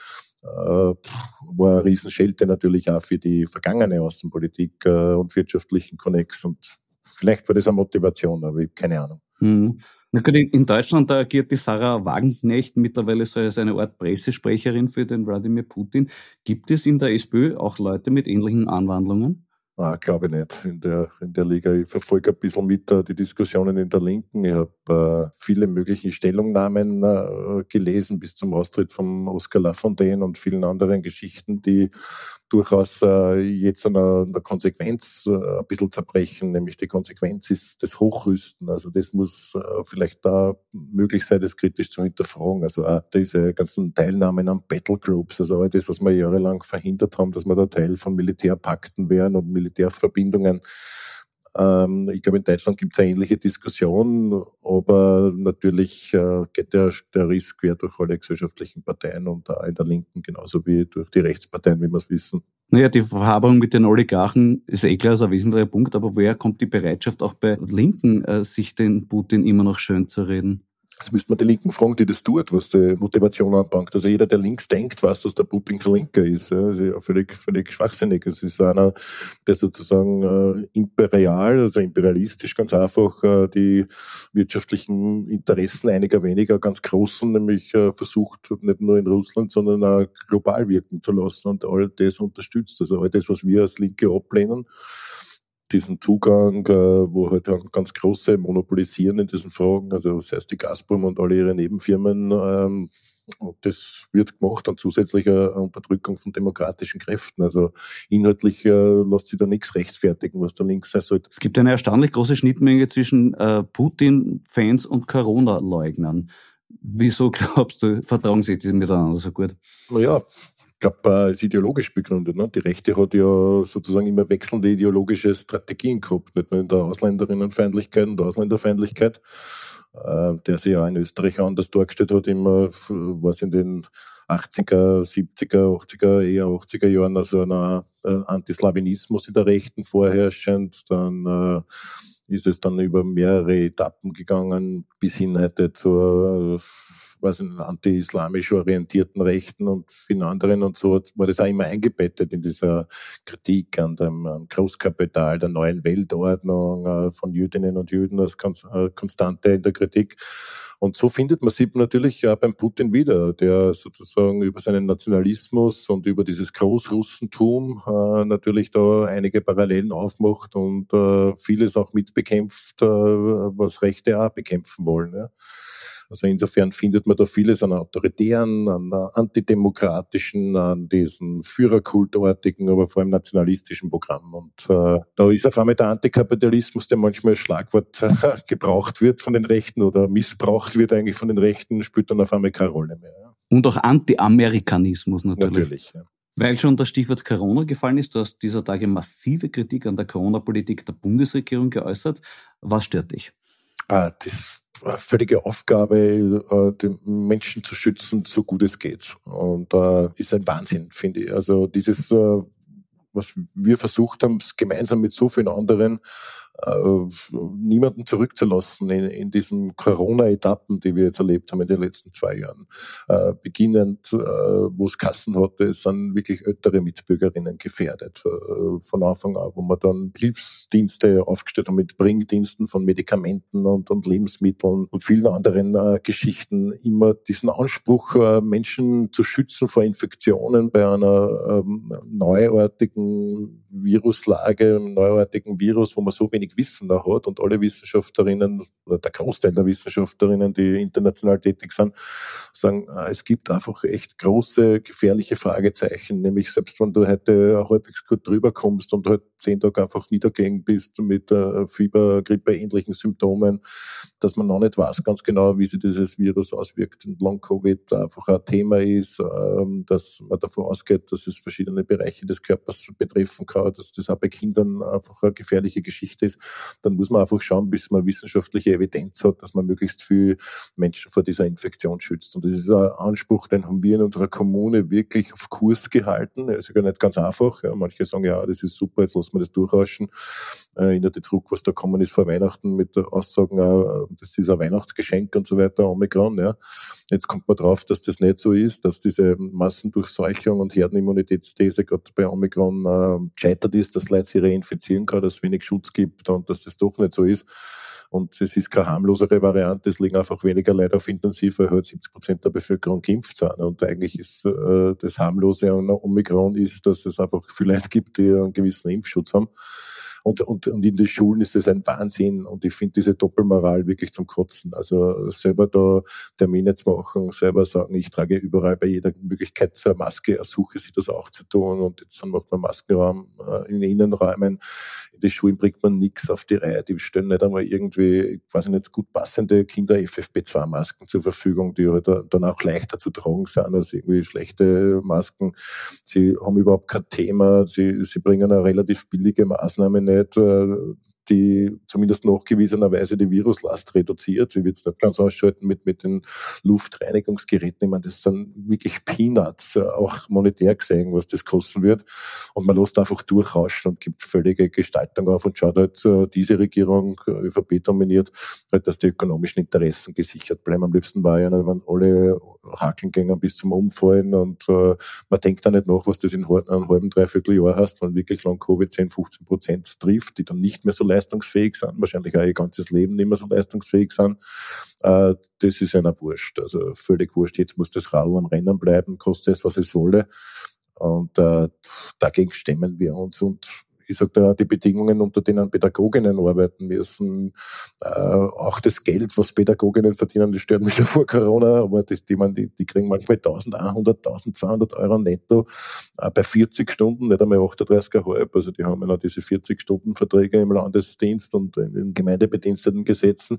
war eine Riesenschelte natürlich auch für die vergangene Außenpolitik äh, und wirtschaftlichen Connex und Vielleicht war das eine Motivation, aber ich habe keine Ahnung.
Hm. In Deutschland agiert die Sarah Wagenknecht mittlerweile so als eine Art Pressesprecherin für den Wladimir Putin. Gibt es in der SPÖ auch Leute mit ähnlichen Anwandlungen?
Ah, glaube ich nicht. In der, in der Liga. Ich verfolge ein bisschen mit uh, die Diskussionen in der Linken. Ich habe äh, viele mögliche Stellungnahmen äh, gelesen bis zum Austritt von Oskar Lafontaine und vielen anderen Geschichten, die durchaus äh, jetzt an der, Konsequenz äh, ein bisschen zerbrechen, nämlich die Konsequenz ist das Hochrüsten. Also das muss äh, vielleicht da möglich sein, das kritisch zu hinterfragen. Also auch diese ganzen Teilnahmen an Battlegroups, also all das, was wir jahrelang verhindert haben, dass wir da Teil von Militärpakten wären und Militärverbindungen. Ähm, ich glaube, in Deutschland gibt es eine ähnliche Diskussion, aber natürlich äh, geht der, der Riss quer durch alle gesellschaftlichen Parteien und auch in der Linken genauso wie durch die Rechtsparteien, wie wir es wissen.
Naja, die Verhabung mit den Oligarchen ist eh klar, ist ein wesentlicher Punkt, aber woher kommt die Bereitschaft auch bei Linken, äh, sich den Putin immer noch schön zu reden?
Das müsste man die Linken fragen, die das tut, was die Motivation anbangt. Also jeder, der links denkt, weiß, dass der Putin kein Linker ist. Ja. Ist ja völlig, völlig schwachsinnig. Es ist einer, der sozusagen äh, imperial, also imperialistisch ganz einfach äh, die wirtschaftlichen Interessen einiger weniger ganz großen, nämlich äh, versucht, nicht nur in Russland, sondern auch global wirken zu lassen und all das unterstützt. Also all das, was wir als Linke ablehnen, diesen Zugang, äh, wo halt ganz große monopolisieren in diesen Fragen, also sei es die Gazprom und alle ihre Nebenfirmen, ähm, und das wird gemacht und zusätzlich eine Unterdrückung von demokratischen Kräften. Also inhaltlich äh, lässt sich da nichts rechtfertigen, was da links sein sollte.
Es gibt eine erstaunlich große Schnittmenge zwischen äh, Putin-Fans und Corona-Leugnern. Wieso glaubst du, vertragen sich die miteinander so gut?
Naja, glaube, ist ideologisch begründet. Ne? Die Rechte hat ja sozusagen immer wechselnde ideologische Strategien gehabt, nicht nur in der Ausländerinnenfeindlichkeit und der Ausländerfeindlichkeit, äh, der sich ja in Österreich anders dargestellt hat, immer, was in den 80er, 70er, 80er, eher 80er Jahren, also einer äh, Antislawinismus in der Rechten vorherrschend, dann äh, ist es dann über mehrere Etappen gegangen, bis hin heute zur was in anti-islamisch orientierten Rechten und vielen anderen und so war das auch immer eingebettet in dieser Kritik an dem Großkapital, der neuen Weltordnung, äh, von Jüdinnen und Juden als äh, Konstante in der Kritik. Und so findet man sie natürlich auch beim Putin wieder, der sozusagen über seinen Nationalismus und über dieses Großrussentum äh, natürlich da einige Parallelen aufmacht und äh, vieles auch mitbekämpft, äh, was Rechte auch bekämpfen wollen. Ja. Also insofern findet man da vieles an autoritären, an antidemokratischen, an diesen Führerkultartigen, aber vor allem nationalistischen Programmen. Und äh, da ist auf einmal der Antikapitalismus, der manchmal als Schlagwort äh, gebraucht wird von den Rechten oder missbraucht wird eigentlich von den Rechten, spielt dann auf einmal keine Rolle mehr. Ja.
Und auch Anti-Amerikanismus natürlich.
Natürlich, ja.
Weil schon das Stichwort Corona gefallen ist, du hast dieser Tage massive Kritik an der Corona-Politik der Bundesregierung geäußert. Was stört dich?
Ah, das völlige Aufgabe, äh, den Menschen zu schützen, so gut es geht. Und äh, ist ein Wahnsinn, finde ich. Also dieses, äh, was wir versucht haben, gemeinsam mit so vielen anderen niemanden zurückzulassen in, in diesen Corona-Etappen, die wir jetzt erlebt haben in den letzten zwei Jahren. Äh, beginnend, äh, wo es Kassen hatte, sind wirklich ältere Mitbürgerinnen gefährdet. Äh, von Anfang an, wo wir dann Hilfsdienste aufgestellt haben mit Bringdiensten von Medikamenten und, und Lebensmitteln und vielen anderen äh, Geschichten. Immer diesen Anspruch, äh, Menschen zu schützen vor Infektionen bei einer ähm, neuartigen Viruslage, einem neuartigen Virus, wo man so wenig Wissen da hat und alle Wissenschaftlerinnen oder der Großteil der Wissenschaftlerinnen, die international tätig sind, sagen, äh, es gibt einfach echt große, gefährliche Fragezeichen, nämlich selbst wenn du heute halbwegs gut drüber kommst und halt zehn Tage einfach niedergelegen bist mit äh, Fieber, Grippe, ähnlichen Symptomen, dass man noch nicht weiß ganz genau, wie sich dieses Virus auswirkt und Long-Covid einfach ein Thema ist, ähm, dass man davon ausgeht, dass es verschiedene Bereiche des Körpers betreffen kann dass das auch bei Kindern einfach eine gefährliche Geschichte ist, dann muss man einfach schauen, bis man wissenschaftliche Evidenz hat, dass man möglichst viel Menschen vor dieser Infektion schützt. Und das ist ein Anspruch, den haben wir in unserer Kommune wirklich auf Kurs gehalten. Er ist ja nicht ganz einfach. Ja, manche sagen, ja, das ist super, jetzt lassen wir das durchrauschen. Äh, die zurück, was da kommen ist vor Weihnachten mit Aussagen, äh, das ist ein Weihnachtsgeschenk und so weiter, Omikron. Ja. Jetzt kommt man drauf, dass das nicht so ist, dass diese Massendurchseuchung und Herdenimmunitätsthese gerade bei Omikron äh, gescheitert ist, dass Leute sich reinfizieren kann, dass es wenig Schutz gibt und dass das doch nicht so ist. Und es ist keine harmlosere Variante, es liegen einfach weniger Leute auf Intensiv, weil halt 70 Prozent der Bevölkerung geimpft sind. Und eigentlich ist äh, das harmlose an Omikron ist, dass es einfach viele Leute gibt, die einen gewissen Impfschutz haben. Und, und, und in den Schulen ist es ein Wahnsinn. Und ich finde diese Doppelmoral wirklich zum Kotzen. Also selber da Termine zu machen, selber sagen, ich trage überall bei jeder Möglichkeit zur Maske, ersuche sie das auch zu tun. Und jetzt dann macht man Maskenraum äh, in Innenräumen. In die Schulen bringt man nichts auf die Reihe. Die stellen nicht einmal irgendwie, quasi nicht, gut passende Kinder-FFP2-Masken zur Verfügung, die halt dann auch leichter zu tragen sind als irgendwie schlechte Masken. Sie haben überhaupt kein Thema. Sie, sie bringen eine relativ billige Maßnahme nicht. Die zumindest nachgewiesenerweise die Viruslast reduziert. Ich will es nicht ganz ausschalten mit, mit den Luftreinigungsgeräten. Ich meine, das sind wirklich Peanuts, äh, auch monetär gesehen, was das kosten wird. Und man lässt einfach durchrauschen und gibt völlige Gestaltung auf und schaut halt, äh, diese Regierung, äh, ÖVP dominiert, halt, dass die ökonomischen Interessen gesichert bleiben. Am liebsten war ja, wenn alle Hakeln gingen bis zum Umfallen und äh, man denkt da nicht nach, was das in einem halben, dreiviertel Jahr hast, wenn wirklich lang Covid 10, 15 Prozent trifft, die dann nicht mehr so leistungsfähig sind, wahrscheinlich auch ihr ganzes Leben nicht mehr so leistungsfähig sind. Äh, das ist einer wurscht. Also völlig wurscht. Jetzt muss das Rad am Rennen bleiben, kostet es, was es wolle. Und äh, dagegen stemmen wir uns und ich sage da, die Bedingungen, unter denen Pädagoginnen arbeiten müssen, äh, auch das Geld, was Pädagoginnen verdienen, das stört mich ja vor Corona, aber das, die, man, die, die kriegen manchmal 1100, 1200 Euro netto äh, bei 40 Stunden, nicht einmal 38,5. Also die haben ja noch diese 40-Stunden-Verträge im Landesdienst und in den Gemeindebediensteten Gesetzen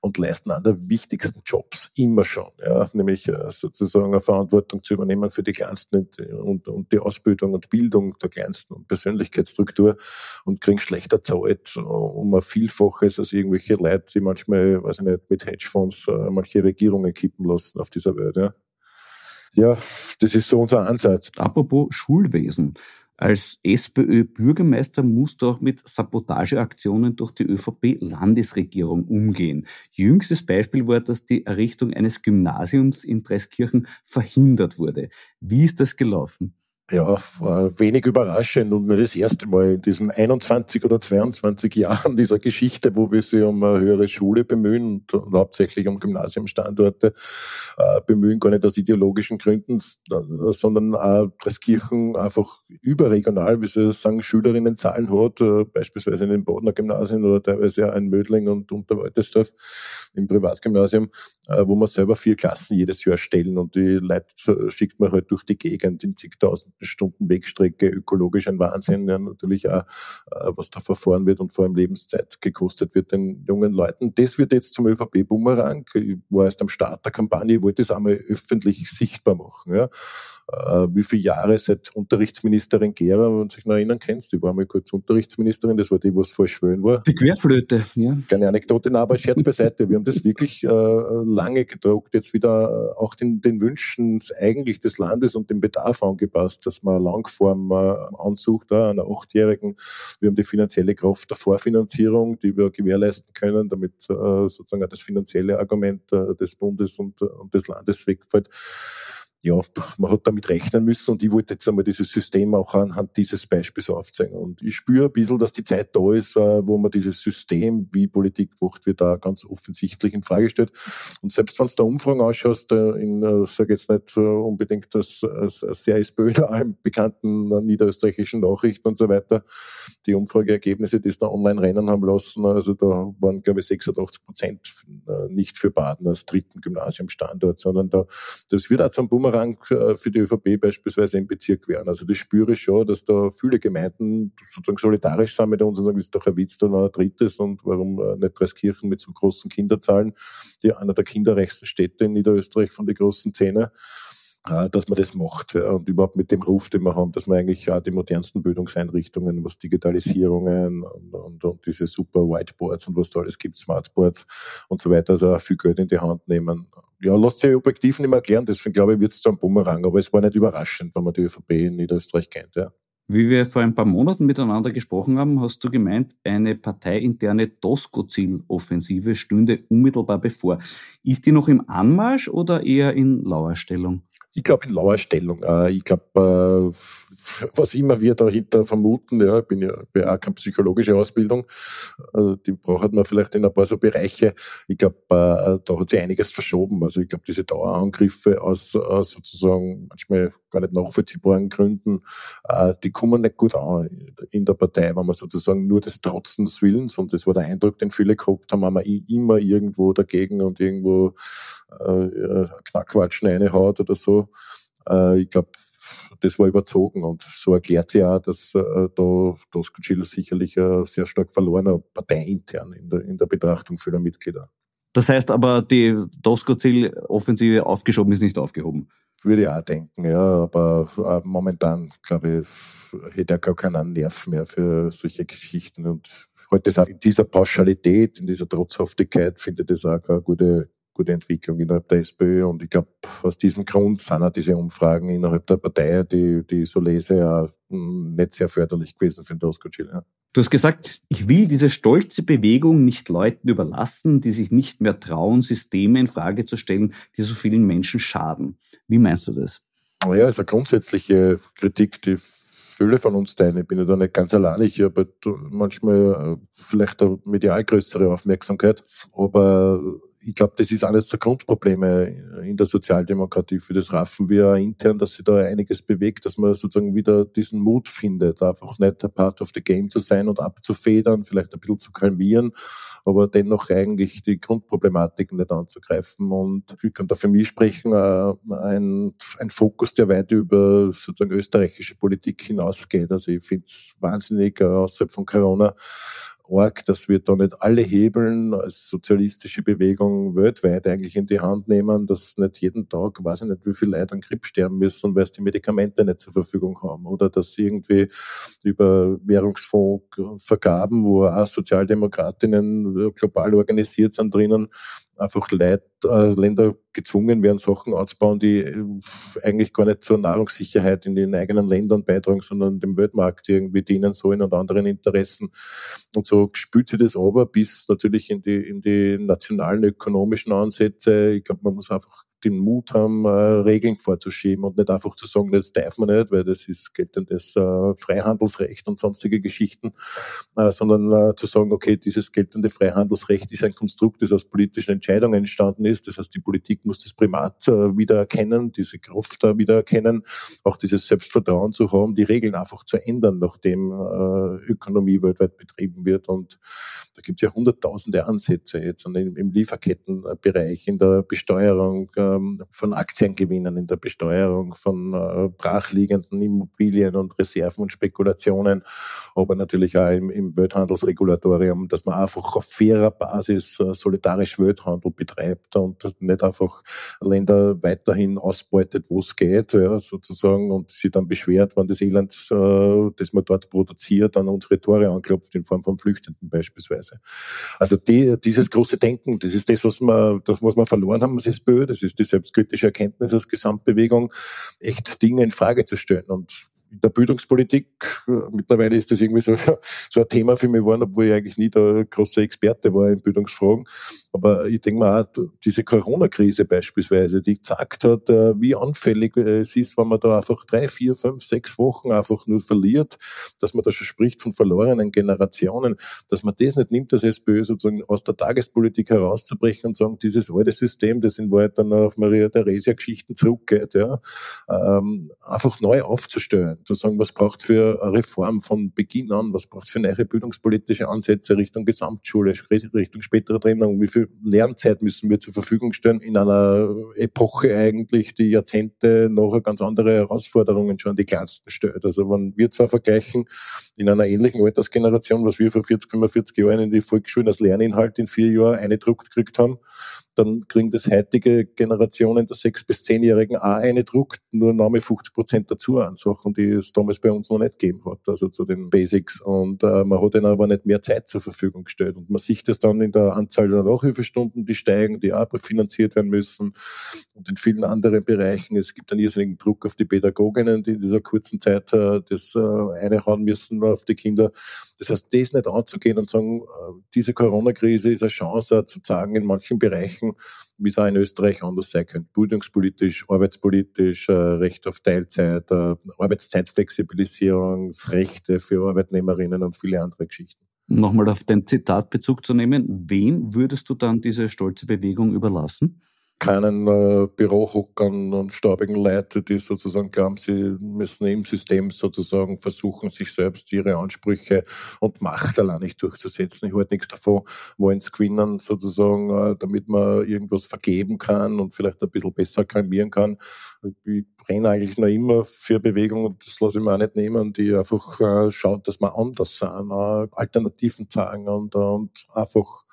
und leisten an der wichtigsten Jobs immer schon, ja, nämlich äh, sozusagen eine Verantwortung zu übernehmen für die Kleinsten und, und die Ausbildung und Bildung der Kleinsten und Persönlichkeitsstruktur Agentur und kriegen schlechter Zeit um ein Vielfaches als irgendwelche Leute, die manchmal, weiß ich nicht, mit Hedgefonds äh, manche Regierungen kippen lassen auf dieser Welt. Ja. ja, das ist so unser Ansatz.
Apropos Schulwesen. Als SPÖ-Bürgermeister musst du auch mit Sabotageaktionen durch die ÖVP-Landesregierung umgehen. Jüngstes Beispiel war, dass die Errichtung eines Gymnasiums in Dreiskirchen verhindert wurde. Wie ist das gelaufen?
Ja, wenig überraschend und nur das erste Mal in diesen 21 oder 22 Jahren dieser Geschichte, wo wir sie um eine höhere Schule bemühen und, hauptsächlich um Gymnasiumstandorte äh, bemühen, gar nicht aus ideologischen Gründen, sondern äh, Kirchen einfach überregional, wie sie sagen, Schülerinnenzahlen hat, äh, beispielsweise in den Bodener Gymnasien oder teilweise auch in Mödling und Unterwaltersdorf im Privatgymnasium, äh, wo wir selber vier Klassen jedes Jahr stellen und die Leute schickt man halt durch die Gegend in zigtausend Stunden Wegstrecke, ökologisch ein Wahnsinn, ja, natürlich auch, äh, was da verfahren wird und vor allem Lebenszeit gekostet wird den jungen Leuten. Das wird jetzt zum ÖVP-Bumerang. Ich war erst am Start der Kampagne, ich wollte das einmal öffentlich sichtbar machen. Ja. Äh, wie viele Jahre seit Unterrichtsministerin Gera, wenn du dich noch erinnern kannst, die war mal kurz Unterrichtsministerin, das war die, was voll schön war.
Die Querflöte, ja.
Keine Anekdote, aber Scherz beiseite. Wir haben das wirklich äh, lange gedruckt, jetzt wieder äh, auch den, den Wünschen eigentlich des Landes und dem Bedarf angepasst dass man Langform äh, ansucht, einer Achtjährigen. Wir haben die finanzielle Kraft der Vorfinanzierung, die wir gewährleisten können, damit äh, sozusagen das finanzielle Argument äh, des Bundes und, und des Landes wegfällt ja, man hat damit rechnen müssen und ich wollte jetzt einmal dieses System auch anhand dieses Beispiels aufzeigen. Und ich spüre ein bisschen, dass die Zeit da ist, äh, wo man dieses System, wie Politik gemacht wird, da ganz offensichtlich in Frage stellt. Und selbst wenn du da Umfragen ausschaust, äh, in, äh, sage jetzt nicht unbedingt das sehr SPÖ im bekannten niederösterreichischen Nachrichten und so weiter, die Umfrageergebnisse, die es da online rennen haben lassen, also da waren, glaube ich, 86 Prozent nicht für Baden als dritten Gymnasiumstandort, sondern da, das wird auch zum Bumerang Bumerang äh, für die ÖVP beispielsweise im Bezirk wären. Also das spüre ich schon, dass da viele Gemeinden sozusagen solidarisch sind mit uns und sagen, das ist doch ein Witz, da noch ein drittes und warum äh, nicht Dreiskirchen mit so großen Kinderzahlen, die einer der kinderreichsten Städte in Niederösterreich von den großen Zähne äh, dass man das macht und überhaupt mit dem Ruf, den wir haben, dass man eigentlich auch die modernsten Bildungseinrichtungen, was Digitalisierungen und, und, und diese super Whiteboards und was da alles gibt, Smartboards und so weiter, also auch viel Geld in die Hand nehmen. Ja, lasst sich objektiv nicht mehr erklären, deswegen glaube ich, wird es zu einem Bumerang, aber es war nicht überraschend, wenn man die ÖVP in Niederösterreich kennt. Ja.
Wie wir vor ein paar Monaten miteinander gesprochen haben, hast du gemeint, eine parteiinterne Doskozil-Offensive stünde unmittelbar bevor. Ist die noch im Anmarsch oder eher in Lauerstellung?
Ich glaube in Lauerstellung. Äh, ich glaube, äh, was immer wir dahinter vermuten, ja, ich bin ja, bin auch keine psychologische Ausbildung, äh, die braucht man vielleicht in ein paar so Bereiche. Ich glaube, da hat sich einiges verschoben. Also ich glaube, diese Dauerangriffe aus sozusagen manchmal gar nicht nachvollziehbaren Gründen, die kommen nicht gut an in der Partei, wenn man sozusagen nur des Trotzens Willens, und das war der Eindruck, den viele gehabt haben, wenn man immer irgendwo dagegen und irgendwo äh, Knackwatschen reinhaut oder so. Äh, ich glaube, das war überzogen und so erklärt sie auch, dass äh, da Doskozil sicherlich ein sehr stark verlorener parteiintern in der, in der Betrachtung für die Mitglieder.
Das heißt aber, die Doskozil-Offensive aufgeschoben ist nicht aufgehoben.
Würde ich auch denken, ja, aber äh, momentan, glaube ich, hätte er gar keinen Nerv mehr für solche Geschichten und heute auch in dieser Pauschalität, in dieser Trotzhaftigkeit, finde ich das auch eine gute, gute Entwicklung innerhalb der SPÖ. Und ich glaube, aus diesem Grund sind auch diese Umfragen innerhalb der Partei, die, die ich so lese, ja nicht sehr förderlich gewesen für den Tosco Chile.
Du hast gesagt, ich will diese stolze Bewegung nicht Leuten überlassen, die sich nicht mehr trauen, Systeme in Frage zu stellen, die so vielen Menschen schaden. Wie meinst du das?
Naja, ist eine grundsätzliche Kritik, die viele von uns teilen. Ich bin ja da nicht ganz allein. Ich habe manchmal äh, vielleicht eine medial größere Aufmerksamkeit, aber ich glaube, das ist eines der Grundprobleme in der Sozialdemokratie. Für das raffen wir intern, dass sich da einiges bewegt, dass man sozusagen wieder diesen Mut findet, einfach nicht a part of the game zu sein und abzufedern, vielleicht ein bisschen zu kalmieren, aber dennoch eigentlich die Grundproblematiken nicht anzugreifen. Und ich kann da für mich sprechen, äh, ein, ein Fokus, der weit über sozusagen österreichische Politik hinausgeht. Also ich finde es wahnsinnig, äh, außerhalb von Corona, arg, dass wir da nicht alle Hebeln als sozialistische Bewegung weltweit eigentlich in die Hand nehmen, dass nicht jeden Tag, weiß ich nicht, wie viele Leute an Krebs sterben müssen, weil sie die Medikamente nicht zur Verfügung haben. Oder dass sie irgendwie über Währungsfondsvergaben, wo auch Sozialdemokratinnen global organisiert sind drinnen, einfach Leid, äh, Länder gezwungen werden, Sachen auszubauen, die äh, eigentlich gar nicht zur Nahrungssicherheit in den eigenen Ländern beitragen, sondern dem Weltmarkt irgendwie dienen sollen und anderen Interessen. Und so spült sich das aber bis natürlich in die, in die nationalen ökonomischen Ansätze. Ich glaube, man muss einfach den Mut haben, äh, Regeln vorzuschieben und nicht einfach zu sagen, das darf man nicht, weil das ist geltendes äh, Freihandelsrecht und sonstige Geschichten, äh, sondern äh, zu sagen, okay, dieses geltende Freihandelsrecht ist ein Konstrukt, das aus politischen Entscheidungen entstanden ist. Das heißt, die Politik muss das Primat äh, wieder erkennen, diese Kraft wieder erkennen, auch dieses Selbstvertrauen zu haben, die Regeln einfach zu ändern, nachdem äh, Ökonomie weltweit betrieben wird. Und da gibt es ja hunderttausende Ansätze jetzt im Lieferkettenbereich, in der Besteuerung, ähm, von Aktiengewinnen in der Besteuerung, von äh, brachliegenden Immobilien und Reserven und Spekulationen, aber natürlich auch im, im Welthandelsregulatorium, dass man einfach auf fairer Basis äh, solidarisch Welthandel betreibt und nicht einfach Länder weiterhin ausbeutet, wo es geht, ja, sozusagen, und sie dann beschwert, wenn das Elend, äh, das man dort produziert, an unsere Tore anklopft, in Form von Flüchtenden beispielsweise. Also die, dieses große Denken, das ist das, was wir, das, was wir verloren haben als SPÖ, das ist die selbstkritische Erkenntnis als Gesamtbewegung, echt Dinge in Frage zu stellen. Und der Bildungspolitik, äh, mittlerweile ist das irgendwie so, so ein Thema für mich geworden, obwohl ich eigentlich nie der große Experte war in Bildungsfragen. Aber ich denke mal, auch diese Corona-Krise beispielsweise, die gezeigt hat, äh, wie anfällig es ist, wenn man da einfach drei, vier, fünf, sechs Wochen einfach nur verliert, dass man da schon spricht von verlorenen Generationen, dass man das nicht nimmt, das SPÖ sozusagen aus der Tagespolitik herauszubrechen und sagen, dieses alte System, das in Wahrheit dann auf Maria Theresia Geschichten zurückgeht, ja, ähm, einfach neu aufzustellen zu sagen, was braucht für eine Reform von Beginn an, was braucht für neue bildungspolitische Ansätze Richtung Gesamtschule, Richtung spätere Trennung, wie viel Lernzeit müssen wir zur Verfügung stellen in einer Epoche eigentlich, die Jahrzehnte noch ganz andere Herausforderungen schon an die Kleinsten stellt. Also wenn wir zwar vergleichen, in einer ähnlichen Altersgeneration, was wir vor 40, 45 Jahren in die Volksschulen als Lerninhalt in vier Jahren eingedruckt gekriegt haben, dann kriegen das heutige Generationen der sechs bis zehnjährigen auch eine druckt, nur Name 50 Prozent dazu an Sachen, die es damals bei uns noch nicht gegeben hat, also zu den Basics. Und äh, man hat ihnen aber nicht mehr Zeit zur Verfügung gestellt. Und man sieht das dann in der Anzahl der Nachhilfestunden, die steigen, die auch finanziert werden müssen. Und in vielen anderen Bereichen. Es gibt einen irrsinnigen Druck auf die Pädagoginnen, die in dieser kurzen Zeit äh, das äh, einhauen müssen auf die Kinder. Das heißt, das nicht anzugehen und sagen, äh, diese Corona-Krise ist eine Chance zu sagen, in manchen Bereichen denken, wie es auch in Österreich anders sein könnte. Bildungspolitisch, arbeitspolitisch, äh, Recht auf Teilzeit, äh, Arbeitszeitflexibilisierungsrechte für Arbeitnehmerinnen und viele andere Geschichten.
Nochmal auf dein Zitat Bezug zu nehmen. Wem würdest du dann diese stolze Bewegung überlassen?
Keinen äh, Bürohockern und staubigen Leute, die sozusagen glauben, sie müssen im System sozusagen versuchen, sich selbst ihre Ansprüche und Macht allein nicht durchzusetzen. Ich halte nichts davon, wollen es gewinnen sozusagen, äh, damit man irgendwas vergeben kann und vielleicht ein bisschen besser kalmieren kann. Ich brenne eigentlich noch immer für Bewegung und das lasse ich mir auch nicht nehmen, die einfach äh, schaut, dass wir anders sind, äh, Alternativen zeigen und, und einfach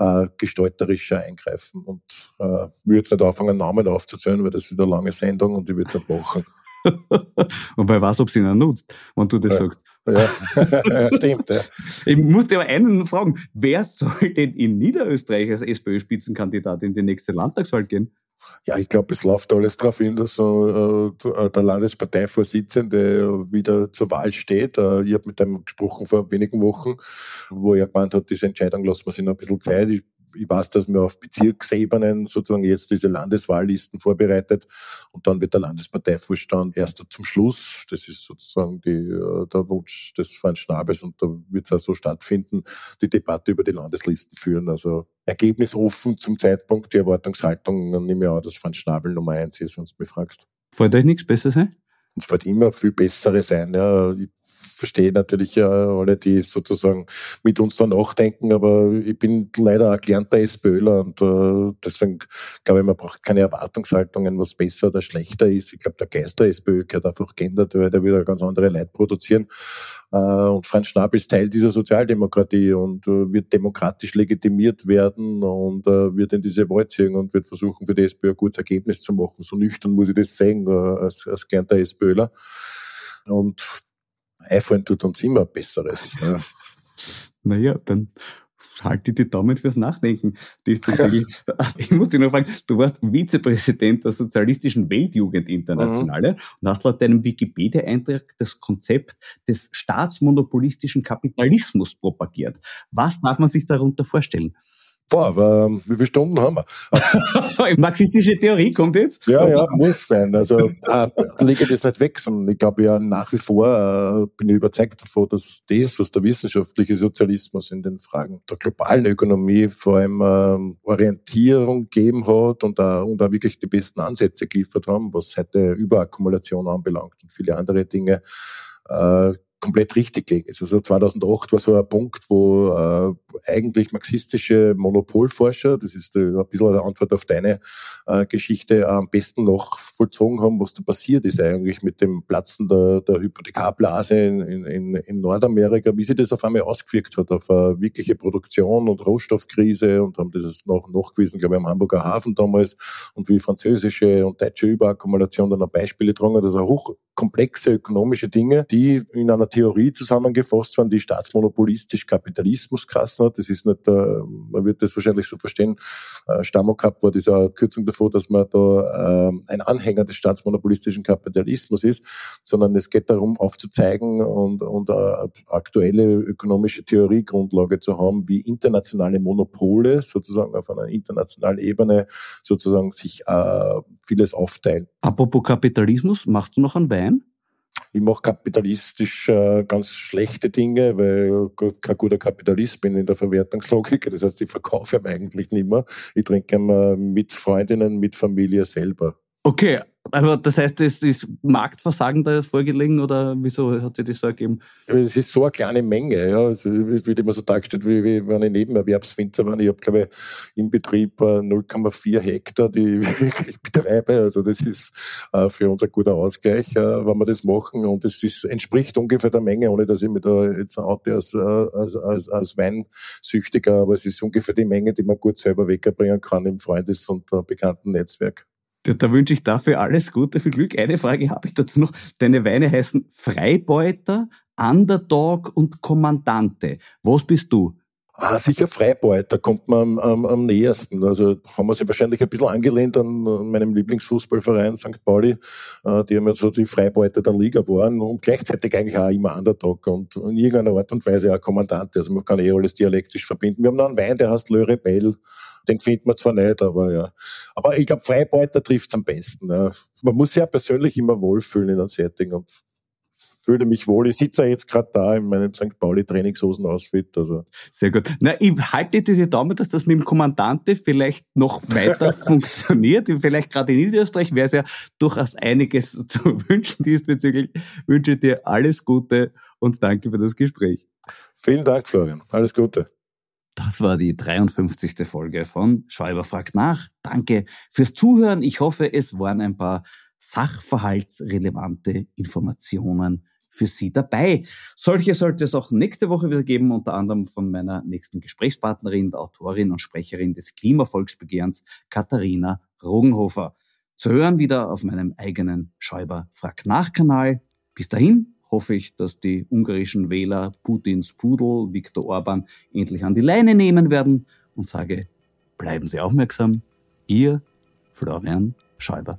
äh, gestalterischer eingreifen. Und äh, ich würde jetzt nicht anfangen, Namen aufzuzählen, weil das ist wieder eine lange Sendung und ich würde es machen.
Und wer weiß, ob sie ihn nutzt, wenn du das
ja.
sagst.
Ja, stimmt. Ja.
Ich muss dir aber einen fragen, wer soll denn in Niederösterreich als SPÖ-Spitzenkandidat in die nächste Landtagswahl gehen?
Ja, ich glaube, es läuft alles darauf hin, dass äh, der Landesparteivorsitzende wieder zur Wahl steht. Äh, ich habe mit einem gesprochen vor wenigen Wochen, wo er gemeint hat, diese Entscheidung lassen wir sich noch ein bisschen Zeit. Ich ich weiß, dass man auf Bezirksebenen sozusagen jetzt diese Landeswahllisten vorbereitet und dann wird der Landesparteivorstand erst zum Schluss, das ist sozusagen die, äh, der Wunsch des Freund Schnabels und da wird es auch so stattfinden, die Debatte über die Landeslisten führen. Also ergebnisoffen zum Zeitpunkt, die Erwartungshaltung, dann nehme ich an, dass Franz Schnabel Nummer eins ist, wenn du mich fragst.
Fällt euch nichts Besseres ein?
Es wird immer viel bessere sein. Ja. Ich verstehe natürlich ja alle, die sozusagen mit uns da nachdenken, aber ich bin leider ein gelernter SPÖler und äh, deswegen glaube ich, man braucht keine Erwartungshaltungen, was besser oder schlechter ist. Ich glaube, der Geist der SPÖ gehört einfach geändert, weil der wieder ganz andere Leute produzieren. Äh, und Franz Schnapp ist Teil dieser Sozialdemokratie und äh, wird demokratisch legitimiert werden und äh, wird in diese Wahl ziehen und wird versuchen, für die SPÖ ein gutes Ergebnis zu machen. So nüchtern muss ich das sehen, als, als gelernter SPÖler. Und einfallen tut uns immer Besseres. Ja.
Naja, dann halte die Daumen fürs Nachdenken. Ich muss dich noch fragen, du warst Vizepräsident der Sozialistischen Weltjugendinternationale mhm. und hast laut deinem Wikipedia-Eintrag das Konzept des staatsmonopolistischen Kapitalismus propagiert. Was darf man sich darunter vorstellen?
Boah, ähm, wie viele Stunden haben wir?
Marxistische Theorie kommt jetzt?
Ja, ja, muss sein. Also äh, lege das nicht weg, sondern ich glaube ja nach wie vor äh, bin ich überzeugt davon, dass das, was der wissenschaftliche Sozialismus in den Fragen der globalen Ökonomie vor allem äh, Orientierung gegeben hat und da und auch wirklich die besten Ansätze geliefert haben, was heute Überakkumulation anbelangt und viele andere Dinge, äh, komplett richtig ist. Also 2008 war so ein Punkt, wo äh, eigentlich marxistische Monopolforscher, das ist äh, ein bisschen eine Antwort auf deine äh, Geschichte, äh, am besten noch vollzogen haben, was da passiert ist eigentlich mit dem Platzen der, der Hypothekarblase in, in, in Nordamerika, wie sich das auf einmal ausgewirkt hat auf eine wirkliche Produktion und Rohstoffkrise und haben das noch nachgewiesen, glaube ich, am Hamburger Hafen damals und wie französische und deutsche Überakkumulation dann auch Beispiele getragen also hochkomplexe ökonomische Dinge, die in einer Theorie zusammengefasst worden, die staatsmonopolistisch Kapitalismus kassen hat. Das ist nicht, äh, man wird das wahrscheinlich so verstehen, äh, Stammokap war diese Kürzung davor, dass man da äh, ein Anhänger des staatsmonopolistischen Kapitalismus ist, sondern es geht darum, aufzuzeigen und, und äh, aktuelle ökonomische Theoriegrundlage zu haben, wie internationale Monopole sozusagen auf einer internationalen Ebene sozusagen sich vieles aufteilen.
Apropos Kapitalismus, machst du noch einen Wein?
Ich mache kapitalistisch äh, ganz schlechte Dinge, weil ich kein guter Kapitalist bin in der Verwertungslogik. Das heißt, ich verkaufe eigentlich nicht mehr. Ich trinke ihn mit Freundinnen, mit Familie selber.
Okay, aber das heißt, es ist Marktversagen da vorgelegen oder wieso hat sich das so ergeben?
Es ist so eine kleine Menge, ja. Es wird immer so dargestellt, wie, wie wenn ich Nebenerwerbswinzer war. Ich habe, glaube ich, im Betrieb 0,4 äh, Hektar, die ich betreibe. Also das ist äh, für uns ein guter Ausgleich, äh, wenn wir das machen. Und es entspricht ungefähr der Menge, ohne dass ich mir da jetzt oute als, als, als, als Weinsüchtiger, aber es ist ungefähr die Menge, die man gut selber wegbringen kann im Freundes- und bekannten Netzwerk.
Da, wünsche ich dafür alles Gute, viel Glück. Eine Frage habe ich dazu noch. Deine Weine heißen Freibeuter, Underdog und Kommandante. Was bist du?
Ah, sicher Freibeuter kommt man am, am, am nähersten. Also haben wir sich wahrscheinlich ein bisschen angelehnt an, meinem Lieblingsfußballverein St. Pauli. Äh, die haben ja so die Freibeuter der Liga waren und gleichzeitig eigentlich auch immer Underdog und in irgendeiner Art und Weise auch Kommandante. Also man kann eh alles dialektisch verbinden. Wir haben noch einen Wein, der heißt Le Rebelle. Den findet man zwar nicht, aber ja. Aber ich glaube, Freibeuter trifft am besten. Ja. Man muss sich ja persönlich immer wohlfühlen in einem Setting und fühle mich wohl. Ich sitze ja jetzt gerade da in meinem St. Pauli Trainingshosen-Outfit. Also.
Sehr gut. Na, ich halte diese Daumen, dass das mit dem Kommandante vielleicht noch weiter funktioniert. Vielleicht gerade in Niederösterreich wäre es ja durchaus einiges zu wünschen diesbezüglich. Ich wünsche dir alles Gute und danke für das Gespräch.
Vielen Dank, Florian. Alles Gute.
Das war die 53. Folge von Schäuber fragt nach. Danke fürs Zuhören. Ich hoffe, es waren ein paar sachverhaltsrelevante Informationen für Sie dabei. Solche sollte es auch nächste Woche wieder geben, unter anderem von meiner nächsten Gesprächspartnerin, der Autorin und Sprecherin des Klimavolksbegehrens, Katharina Rogenhofer. zu hören wieder auf meinem eigenen Schäuber Frag nach Kanal. Bis dahin hoffe ich, dass die ungarischen Wähler Putins Pudel Viktor Orban endlich an die Leine nehmen werden und sage, bleiben Sie aufmerksam. Ihr Florian Schäuber.